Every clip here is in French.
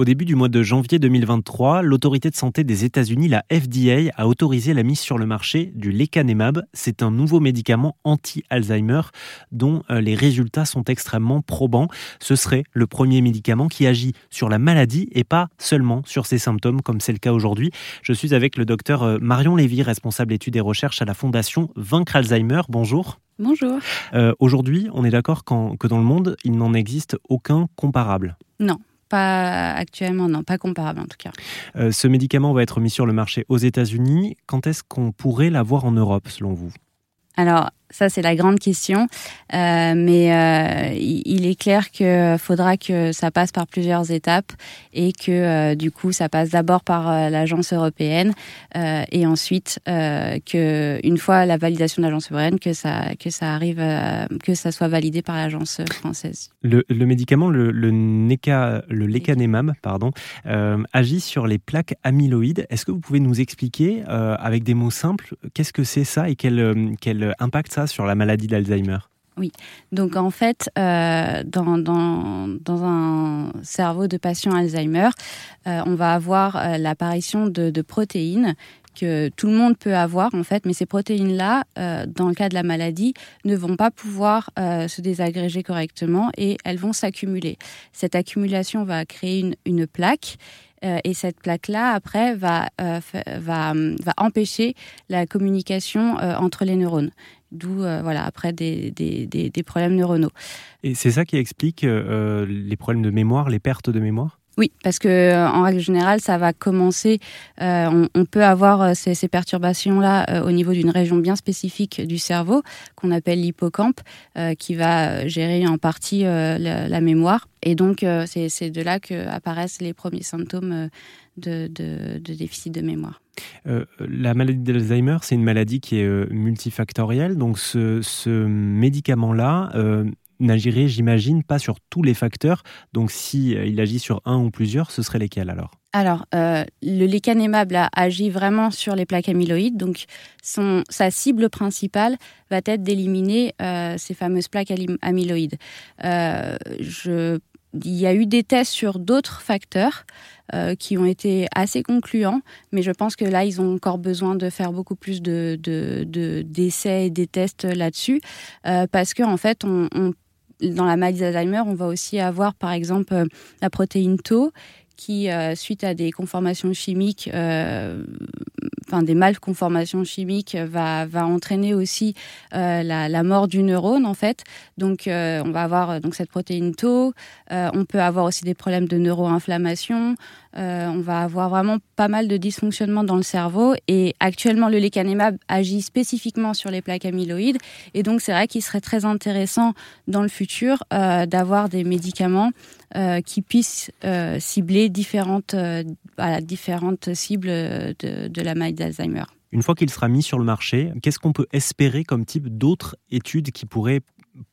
Au début du mois de janvier 2023, l'autorité de santé des États-Unis, la FDA, a autorisé la mise sur le marché du lecanemab. C'est un nouveau médicament anti-Alzheimer dont euh, les résultats sont extrêmement probants. Ce serait le premier médicament qui agit sur la maladie et pas seulement sur ses symptômes comme c'est le cas aujourd'hui. Je suis avec le docteur euh, Marion Lévy, responsable études et recherches à la Fondation Vaincre Alzheimer. Bonjour. Bonjour. Euh, aujourd'hui, on est d'accord que dans le monde, il n'en existe aucun comparable? Non, pas actuellement, non, pas comparable en tout cas. Euh, ce médicament va être mis sur le marché aux États-Unis. Quand est-ce qu'on pourrait l'avoir en Europe, selon vous? Alors, ça, c'est la grande question. Euh, mais euh, il est clair qu'il faudra que ça passe par plusieurs étapes et que euh, du coup, ça passe d'abord par l'agence européenne et ensuite que une fois la validation de l'agence européenne, que ça que ça arrive, que ça soit validé par l'agence française. Le, médicament, le, le, NECA, le lecanemab, pardon, agit sur les plaques amyloïdes. Est-ce que vous pouvez nous expliquer, avec des mots simples, qu'est-ce que c'est ça et quel, quel impact sur la maladie d'Alzheimer oui, donc en fait, euh, dans, un cerveau de patient Alzheimer, euh, on va avoir euh, l'apparition de, protéines que tout le monde peut avoir en fait, mais ces protéines-là, dans le cas de la maladie, ne vont pas pouvoir se désagréger correctement et elles vont s'accumuler. Cette accumulation va créer une, plaque et cette plaque-là, après, va, empêcher la communication entre les neurones. D'où, voilà, après, des, des, problèmes neuronaux. Et c'est ça qui explique les problèmes de mémoire, les pertes de mémoire? Oui, parce que en règle générale, ça va commencer. Euh, on, peut avoir ces, ces perturbations-là euh, au niveau d'une région bien spécifique du cerveau qu'on appelle l'hippocampe, euh, qui va gérer en partie la, mémoire. Et donc, c'est de là que apparaissent les premiers symptômes de, déficit de mémoire. Euh, la maladie d'Alzheimer, c'est une maladie qui est multifactorielle. Donc, ce, médicament-là, euh, n'agirait, j'imagine, pas sur tous les facteurs. Donc, si euh, il agit sur un ou plusieurs, ce serait lesquels alors? Alors, euh, le lecanemab là, agit vraiment sur les plaques amyloïdes. Donc, son, sa cible principale va être d'éliminer euh, ces fameuses plaques amyloïdes. Il y a eu des tests sur d'autres facteurs qui ont été assez concluants, mais je pense que là, ils ont encore besoin de faire beaucoup plus de, de, de d'essais et des tests là-dessus, parce qu'en en fait, on, on dans la maladie d'Alzheimer, on va aussi avoir par exemple euh, la protéine Tau qui, euh, suite à des conformations chimiques, euh, enfin des malconformations chimiques, va, va entraîner aussi euh, la, mort du neurone en fait. Donc euh, on va avoir donc cette protéine Tau. Euh, on peut avoir aussi des problèmes de neuroinflammation. on va avoir vraiment pas mal de dysfonctionnements dans le cerveau. Et actuellement, le lecanemab agit spécifiquement sur les plaques amyloïdes. Et donc c'est vrai qu'il serait très intéressant dans le futur d'avoir des médicaments qui puissent cibler différentes, euh, différentes cibles de la maladie Une fois qu'il sera mis sur le marché, qu'est-ce qu'on peut espérer comme type d'autres études qui pourraient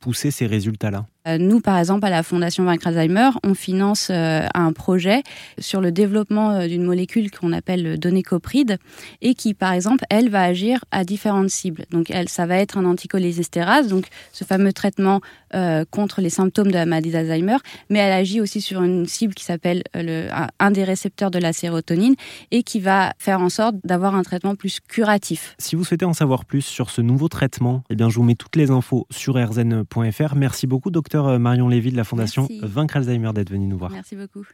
pousser ces résultats-là? Nous, par exemple, à la Fondation Vaincre Alzheimer, on finance euh, un projet sur le développement euh, d'une molécule qu'on appelle le donécopride et qui, par exemple, elle va agir à différentes cibles. Donc, elle, ça va être un anticholésystérase, donc ce fameux traitement euh, contre les symptômes de la maladie d'Alzheimer, mais elle agit aussi sur une cible qui s'appelle le, un des récepteurs de la sérotonine et qui va faire en sorte d'avoir un traitement plus curatif. Si vous souhaitez en savoir plus sur ce nouveau traitement, eh bien, je vous mets toutes les infos sur rzn.fr. Merci beaucoup, docteur Marion Lévy de la Fondation Merci. Vaincre Alzheimer d'être venu nous voir. Merci beaucoup.